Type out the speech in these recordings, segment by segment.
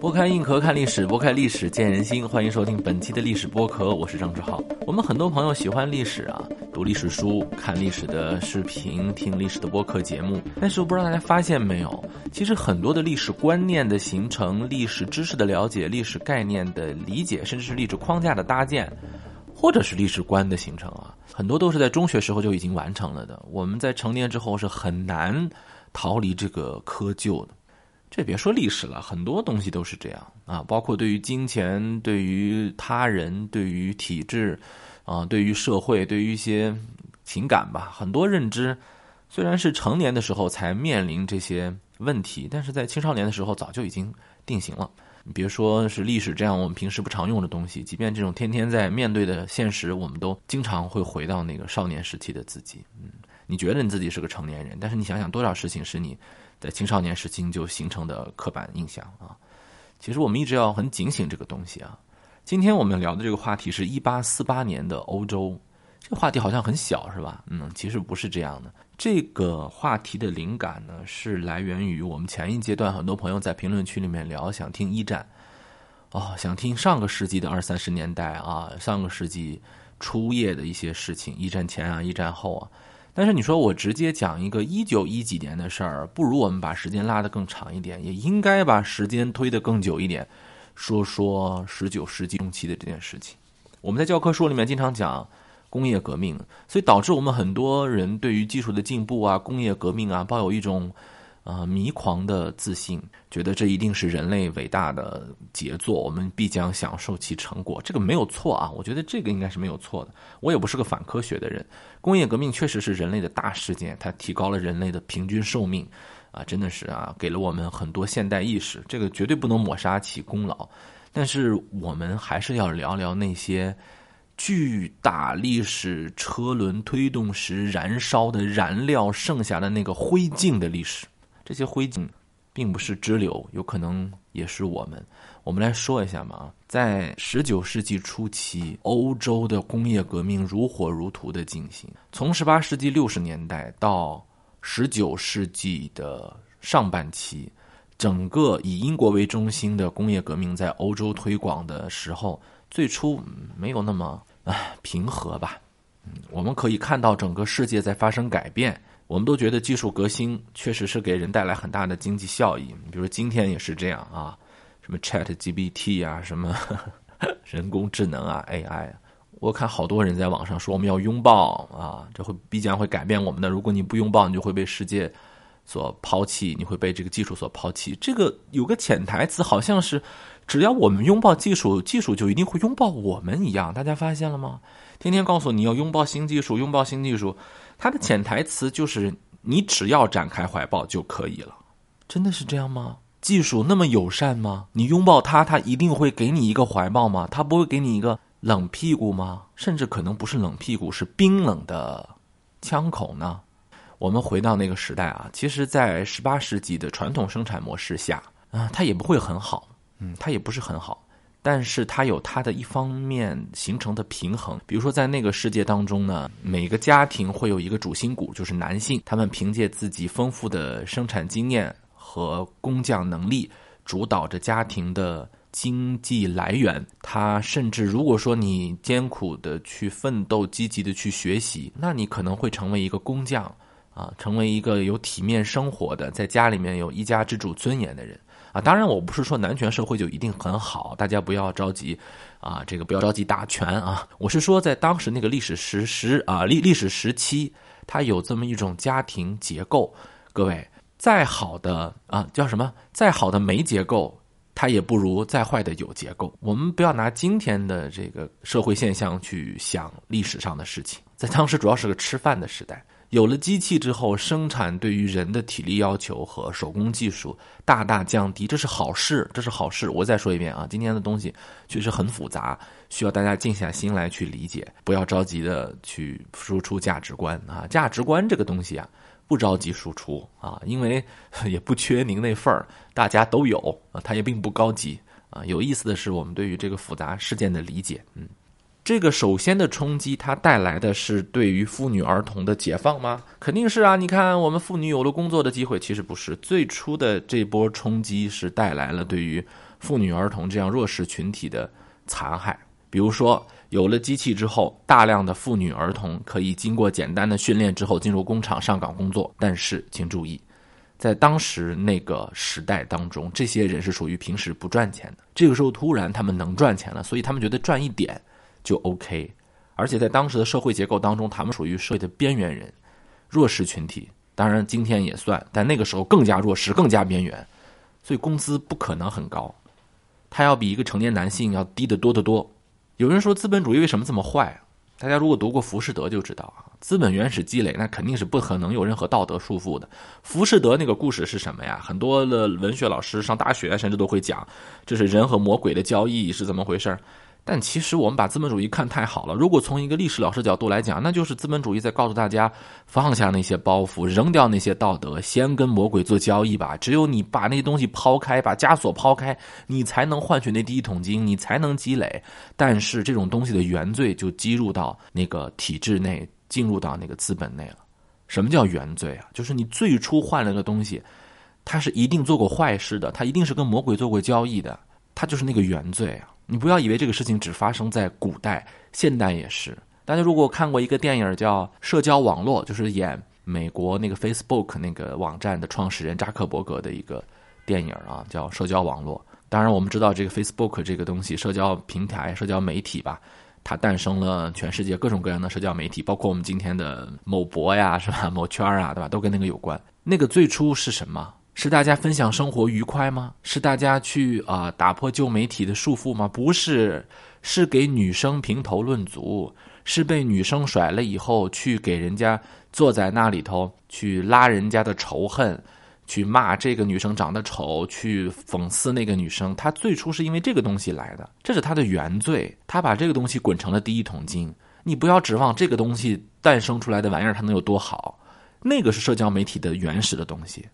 拨开硬壳看历史，拨开历史见人心。欢迎收听本期的历史播客，我是张志浩。我们很多朋友喜欢历史啊，读历史书、看历史的视频、听历史的播客节目。但是我不知道大家发现没有，其实很多的历史观念的形成、历史知识的了解、历史概念的理解，甚至是历史框架的搭建，或者是历史观的形成啊，很多都是在中学时候就已经完成了的。我们在成年之后是很难逃离这个窠臼的。这别说历史了，很多东西都是这样啊，包括对于金钱、对于他人、对于体制，啊，对于社会、对于一些情感吧，很多认知，虽然是成年的时候才面临这些问题，但是在青少年的时候早就已经定型了。你别说是历史这样我们平时不常用的东西，即便这种天天在面对的现实，我们都经常会回到那个少年时期的自己。嗯，你觉得你自己是个成年人，但是你想想多少事情是你。在青少年时期就形成的刻板印象啊，其实我们一直要很警醒这个东西啊。今天我们聊的这个话题是一八四八年的欧洲，这个话题好像很小是吧？嗯，其实不是这样的。这个话题的灵感呢，是来源于我们前一阶段很多朋友在评论区里面聊，想听一战，哦，想听上个世纪的二三十年代啊，上个世纪初叶的一些事情，一战前啊，一战后啊。但是你说我直接讲一个一九一几年的事儿，不如我们把时间拉得更长一点，也应该把时间推得更久一点，说说十九世纪中期的这件事情。我们在教科书里面经常讲工业革命，所以导致我们很多人对于技术的进步啊、工业革命啊，抱有一种。啊，迷狂的自信，觉得这一定是人类伟大的杰作，我们必将享受其成果。这个没有错啊，我觉得这个应该是没有错的。我也不是个反科学的人，工业革命确实是人类的大事件，它提高了人类的平均寿命，啊，真的是啊，给了我们很多现代意识，这个绝对不能抹杀其功劳。但是我们还是要聊聊那些巨大历史车轮推动时燃烧的燃料剩下的那个灰烬的历史。这些灰烬，并不是支流，有可能也是我们。我们来说一下嘛，在十九世纪初期，欧洲的工业革命如火如荼的进行。从十八世纪六十年代到十九世纪的上半期，整个以英国为中心的工业革命在欧洲推广的时候，最初没有那么唉平和吧。嗯，我们可以看到整个世界在发生改变。我们都觉得技术革新确实是给人带来很大的经济效益，比如今天也是这样啊，什么 Chat GPT 啊，什么 人工智能啊，AI，我看好多人在网上说我们要拥抱啊，这会必将会改变我们的。如果你不拥抱，你就会被世界所抛弃，你会被这个技术所抛弃。这个有个潜台词，好像是只要我们拥抱技术，技术就一定会拥抱我们一样。大家发现了吗？天天告诉你要拥抱新技术，拥抱新技术。它的潜台词就是：你只要展开怀抱就可以了。真的是这样吗？技术那么友善吗？你拥抱它，它一定会给你一个怀抱吗？它不会给你一个冷屁股吗？甚至可能不是冷屁股，是冰冷的枪口呢？我们回到那个时代啊，其实，在十八世纪的传统生产模式下啊，它也不会很好。嗯，它也不是很好。但是它有它的一方面形成的平衡，比如说在那个世界当中呢，每个家庭会有一个主心骨，就是男性，他们凭借自己丰富的生产经验和工匠能力，主导着家庭的经济来源。他甚至如果说你艰苦的去奋斗，积极的去学习，那你可能会成为一个工匠，啊，成为一个有体面生活的，在家里面有一家之主尊严的人。啊，当然，我不是说男权社会就一定很好，大家不要着急，啊，这个不要着急打拳啊。我是说，在当时那个历史时时啊历历史时期，它有这么一种家庭结构。各位，再好的啊叫什么？再好的没结构，它也不如再坏的有结构。我们不要拿今天的这个社会现象去想历史上的事情，在当时主要是个吃饭的时代。有了机器之后，生产对于人的体力要求和手工技术大大降低，这是好事，这是好事。我再说一遍啊，今天的东西确实很复杂，需要大家静下心来去理解，不要着急的去输出价值观啊。价值观这个东西啊，不着急输出啊，因为 也不缺您那份儿，大家都有啊，它也并不高级啊。有意思的是，我们对于这个复杂事件的理解，嗯。这个首先的冲击，它带来的是对于妇女儿童的解放吗？肯定是啊！你看，我们妇女有了工作的机会，其实不是。最初的这波冲击是带来了对于妇女儿童这样弱势群体的残害。比如说，有了机器之后，大量的妇女儿童可以经过简单的训练之后进入工厂上岗工作。但是，请注意，在当时那个时代当中，这些人是属于平时不赚钱的。这个时候突然他们能赚钱了，所以他们觉得赚一点。就 OK，而且在当时的社会结构当中，他们属于社会的边缘人、弱势群体。当然，今天也算，但那个时候更加弱势、更加边缘，所以工资不可能很高，他要比一个成年男性要低得多得多。有人说资本主义为什么这么坏？大家如果读过《浮士德》就知道啊，资本原始积累那肯定是不可能有任何道德束缚的。浮士德那个故事是什么呀？很多的文学老师上大学甚至都会讲，这是人和魔鬼的交易是怎么回事但其实我们把资本主义看太好了。如果从一个历史老师角度来讲，那就是资本主义在告诉大家，放下那些包袱，扔掉那些道德，先跟魔鬼做交易吧。只有你把那些东西抛开，把枷锁抛开，你才能换取那第一桶金，你才能积累。但是这种东西的原罪就积入到那个体制内，进入到那个资本内了。什么叫原罪啊？就是你最初换了个东西，他是一定做过坏事的，他一定是跟魔鬼做过交易的，他就是那个原罪啊。你不要以为这个事情只发生在古代，现代也是。大家如果看过一个电影叫《社交网络》，就是演美国那个 Facebook 那个网站的创始人扎克伯格的一个电影啊，叫《社交网络》。当然，我们知道这个 Facebook 这个东西，社交平台、社交媒体吧，它诞生了全世界各种各样的社交媒体，包括我们今天的某博呀，是吧？某圈啊，对吧？都跟那个有关。那个最初是什么？是大家分享生活愉快吗？是大家去啊打破旧媒体的束缚吗？不是，是给女生评头论足，是被女生甩了以后去给人家坐在那里头去拉人家的仇恨，去骂这个女生长得丑，去讽刺那个女生。他最初是因为这个东西来的，这是他的原罪。他把这个东西滚成了第一桶金。你不要指望这个东西诞生出来的玩意儿它能有多好，那个是社交媒体的原始的东西。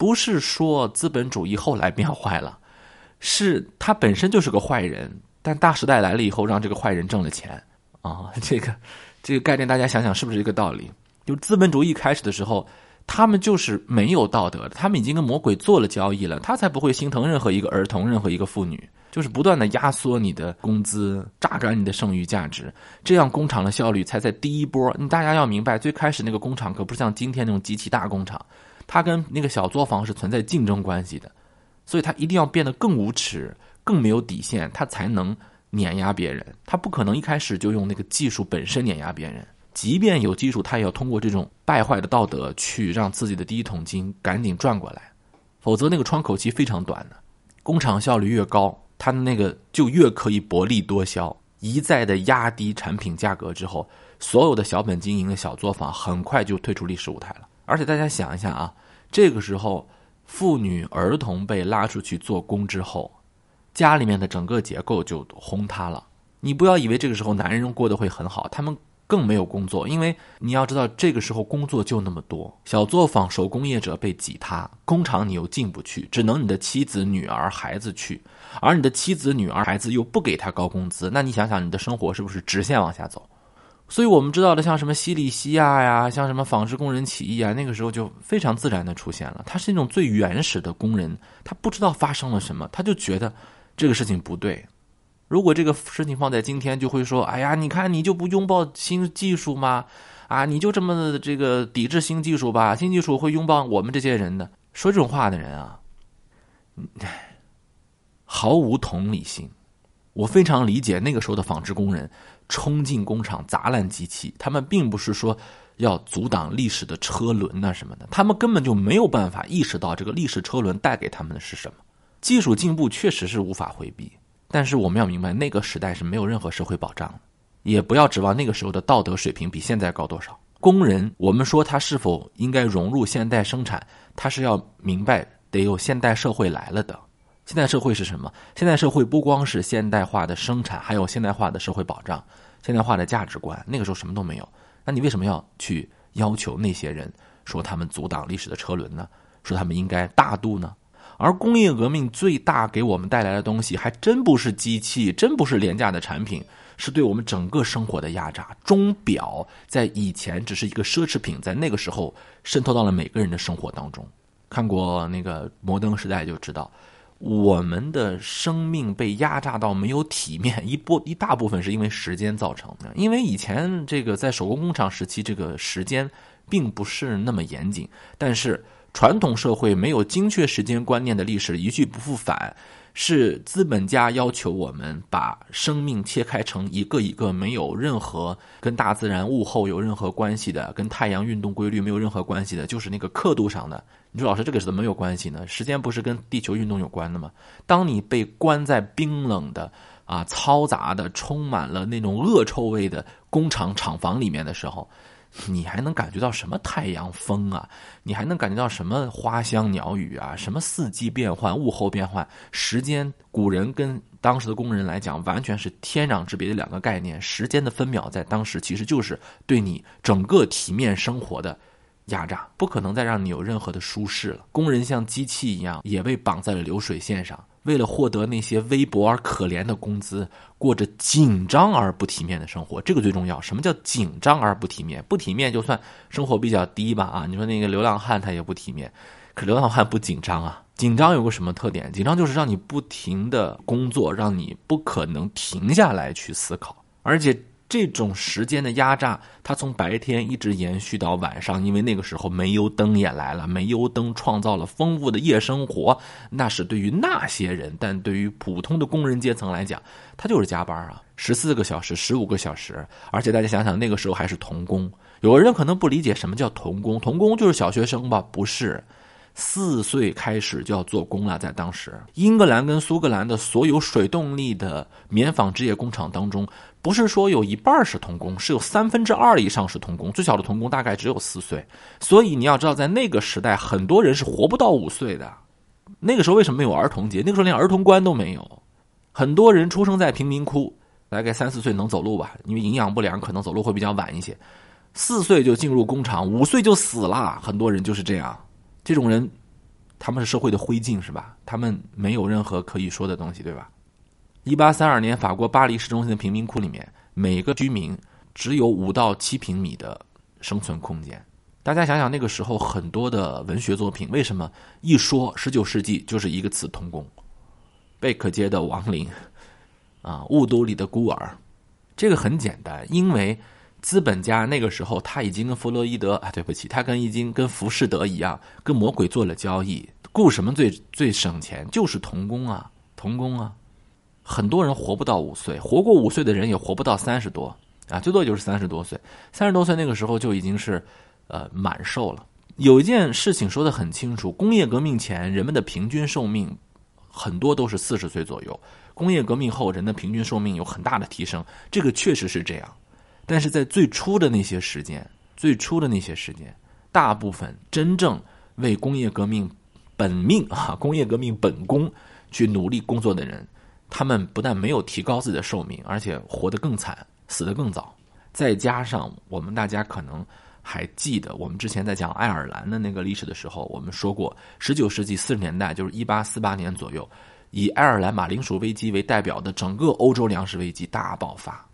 不是说资本主义后来变坏了，是他本身就是个坏人，但大时代来了以后，让这个坏人挣了钱啊！这个这个概念，大家想想是不是一个道理？就资本主义开始的时候，他们就是没有道德的，他们已经跟魔鬼做了交易了，他才不会心疼任何一个儿童，任何一个妇女，就是不断的压缩你的工资，榨干你的剩余价值，这样工厂的效率才在第一波。你大家要明白，最开始那个工厂可不是像今天那种极其大工厂。他跟那个小作坊是存在竞争关系的，所以他一定要变得更无耻、更没有底线，他才能碾压别人。他不可能一开始就用那个技术本身碾压别人，即便有技术，他也要通过这种败坏的道德去让自己的第一桶金赶紧赚过来，否则那个窗口期非常短的。工厂效率越高，他的那个就越可以薄利多销，一再的压低产品价格之后，所有的小本经营的小作坊很快就退出历史舞台了。而且大家想一下啊，这个时候妇女儿童被拉出去做工之后，家里面的整个结构就轰塌了。你不要以为这个时候男人过得会很好，他们更没有工作，因为你要知道这个时候工作就那么多，小作坊手工业者被挤塌，工厂你又进不去，只能你的妻子、女儿、孩子去，而你的妻子、女儿、孩子又不给他高工资，那你想想你的生活是不是直线往下走？所以我们知道的，像什么西里西亚呀，像什么纺织工人起义啊，那个时候就非常自然的出现了。他是那种最原始的工人，他不知道发生了什么，他就觉得这个事情不对。如果这个事情放在今天，就会说：“哎呀，你看你就不拥抱新技术吗？啊，你就这么这个抵制新技术吧？新技术会拥抱我们这些人的。”说这种话的人啊，毫无同理心。我非常理解那个时候的纺织工人。冲进工厂砸烂机器，他们并不是说要阻挡历史的车轮呐什么的，他们根本就没有办法意识到这个历史车轮带给他们的是什么。技术进步确实是无法回避，但是我们要明白，那个时代是没有任何社会保障的，也不要指望那个时候的道德水平比现在高多少。工人，我们说他是否应该融入现代生产，他是要明白得有现代社会来了的。现代社会是什么？现代社会不光是现代化的生产，还有现代化的社会保障、现代化的价值观。那个时候什么都没有，那你为什么要去要求那些人说他们阻挡历史的车轮呢？说他们应该大度呢？而工业革命最大给我们带来的东西，还真不是机器，真不是廉价的产品，是对我们整个生活的压榨。钟表在以前只是一个奢侈品，在那个时候渗透到了每个人的生活当中。看过那个《摩登时代》就知道，我们的生命被压榨到没有体面，一波一大部分是因为时间造成的。因为以前这个在手工工厂时期，这个时间并不是那么严谨，但是传统社会没有精确时间观念的历史一去不复返。是资本家要求我们把生命切开成一个一个没有任何跟大自然物候有任何关系的，跟太阳运动规律没有任何关系的，就是那个刻度上的。你说老师这个是怎么有关系呢？时间不是跟地球运动有关的吗？当你被关在冰冷的啊嘈杂的、充满了那种恶臭味的工厂厂房里面的时候。你还能感觉到什么太阳风啊？你还能感觉到什么花香鸟语啊？什么四季变换、物候变换？时间，古人跟当时的工人来讲，完全是天壤之别的两个概念。时间的分秒，在当时其实就是对你整个体面生活的压榨，不可能再让你有任何的舒适了。工人像机器一样，也被绑在了流水线上。为了获得那些微薄而可怜的工资，过着紧张而不体面的生活，这个最重要。什么叫紧张而不体面？不体面就算生活比较低吧啊！你说那个流浪汉他也不体面，可流浪汉不紧张啊？紧张有个什么特点？紧张就是让你不停的工作，让你不可能停下来去思考，而且。这种时间的压榨，它从白天一直延续到晚上，因为那个时候煤油灯也来了，煤油灯创造了丰富的夜生活，那是对于那些人，但对于普通的工人阶层来讲，他就是加班啊，十四个小时、十五个小时，而且大家想想，那个时候还是童工，有的人可能不理解什么叫童工，童工就是小学生吧？不是。四岁开始就要做工了，在当时，英格兰跟苏格兰的所有水动力的棉纺织业工厂当中，不是说有一半是童工，是有三分之二以上是童工，最小的童工大概只有四岁。所以你要知道，在那个时代，很多人是活不到五岁的。那个时候为什么没有儿童节？那个时候连儿童关都没有。很多人出生在贫民窟，大概三四岁能走路吧，因为营养不良，可能走路会比较晚一些。四岁就进入工厂，五岁就死了。很多人就是这样。这种人，他们是社会的灰烬，是吧？他们没有任何可以说的东西，对吧？一八三二年，法国巴黎市中心的贫民窟里面，每个居民只有五到七平米的生存空间。大家想想，那个时候很多的文学作品，为什么一说十九世纪就是一个词“童工”？贝克街的亡灵，啊，雾都里的孤儿，这个很简单，因为。资本家那个时候，他已经跟弗洛伊德啊，对不起，他跟已经跟浮士德一样，跟魔鬼做了交易。雇什么最最省钱？就是童工啊，童工啊。很多人活不到五岁，活过五岁的人也活不到三十多啊，最多就是三十多岁。三十多岁那个时候就已经是呃满寿了。有一件事情说的很清楚：工业革命前人们的平均寿命很多都是四十岁左右，工业革命后人的平均寿命有很大的提升，这个确实是这样。但是在最初的那些时间，最初的那些时间，大部分真正为工业革命本命啊，工业革命本功去努力工作的人，他们不但没有提高自己的寿命，而且活得更惨，死得更早。再加上我们大家可能还记得，我们之前在讲爱尔兰的那个历史的时候，我们说过，十九世纪四十年代，就是一八四八年左右，以爱尔兰马铃薯危机为代表的整个欧洲粮食危机大爆发。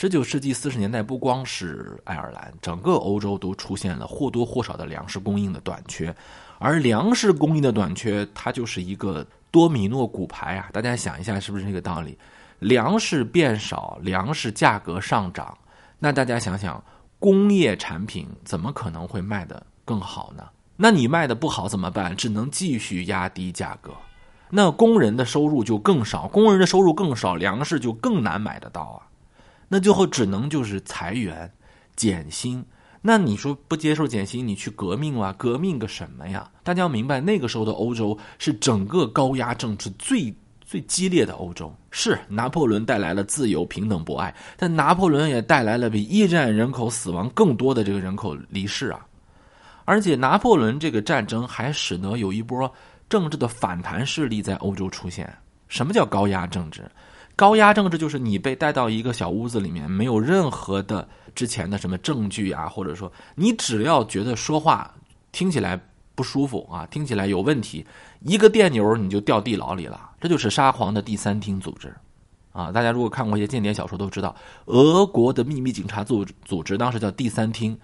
十九世纪四十年代，不光是爱尔兰，整个欧洲都出现了或多或少的粮食供应的短缺，而粮食供应的短缺，它就是一个多米诺骨牌啊！大家想一下，是不是这个道理？粮食变少，粮食价格上涨，那大家想想，工业产品怎么可能会卖得更好呢？那你卖的不好怎么办？只能继续压低价格，那工人的收入就更少，工人的收入更少，粮食就更难买得到啊！那最后只能就是裁员、减薪。那你说不接受减薪，你去革命哇？革命个什么呀？大家要明白，那个时候的欧洲是整个高压政治最最激烈的欧洲。是拿破仑带来了自由、平等、博爱，但拿破仑也带来了比一战人口死亡更多的这个人口离世啊！而且拿破仑这个战争还使得有一波政治的反弹势力在欧洲出现。什么叫高压政治？高压政治就是你被带到一个小屋子里面，没有任何的之前的什么证据啊，或者说你只要觉得说话听起来不舒服啊，听起来有问题，一个电钮你就掉地牢里了。这就是沙皇的第三厅组织，啊，大家如果看过一些间谍小说都知道，俄国的秘密警察组组织当时叫第三厅，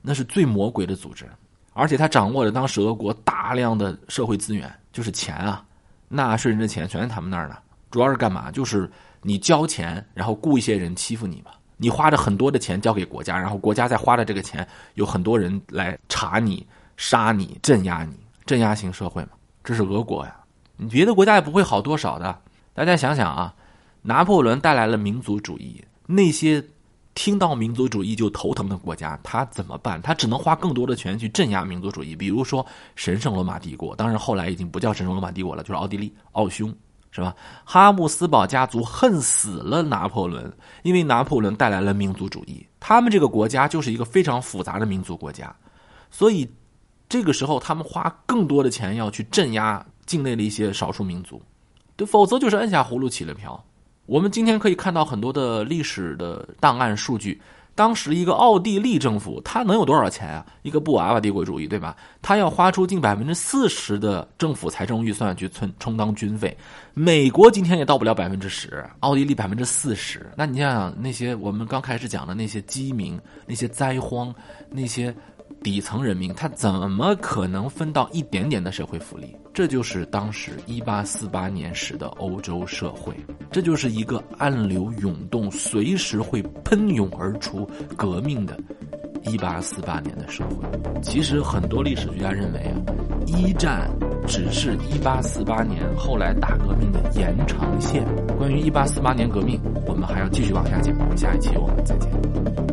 那是最魔鬼的组织，而且他掌握了当时俄国大量的社会资源，就是钱啊，纳税人的钱全在他们那儿呢。主要是干嘛？就是你交钱，然后雇一些人欺负你嘛。你花着很多的钱交给国家，然后国家再花的这个钱，有很多人来查你、杀你、镇压你，镇压型社会嘛。这是俄国呀，你别的国家也不会好多少的。大家想想啊，拿破仑带来了民族主义，那些听到民族主义就头疼的国家，他怎么办？他只能花更多的钱去镇压民族主义。比如说神圣罗马帝国，当然后来已经不叫神圣罗马帝国了，就是奥地利奥匈。是吧？哈布斯堡家族恨死了拿破仑，因为拿破仑带来了民族主义。他们这个国家就是一个非常复杂的民族国家，所以这个时候他们花更多的钱要去镇压境内的一些少数民族，对，否则就是摁下葫芦起了瓢。我们今天可以看到很多的历史的档案数据。当时一个奥地利政府，他能有多少钱啊？一个布娃娃帝国主义，对吧？他要花出近百分之四十的政府财政预算去充充当军费。美国今天也到不了百分之十，奥地利百分之四十。那你想想，那些我们刚开始讲的那些饥民、那些灾荒、那些。底层人民他怎么可能分到一点点的社会福利？这就是当时一八四八年时的欧洲社会，这就是一个暗流涌动、随时会喷涌而出革命的一八四八年的社会。其实很多历史学家认为啊，一战只是一八四八年后来大革命的延长线。关于一八四八年革命，我们还要继续往下讲，下一期我们再见。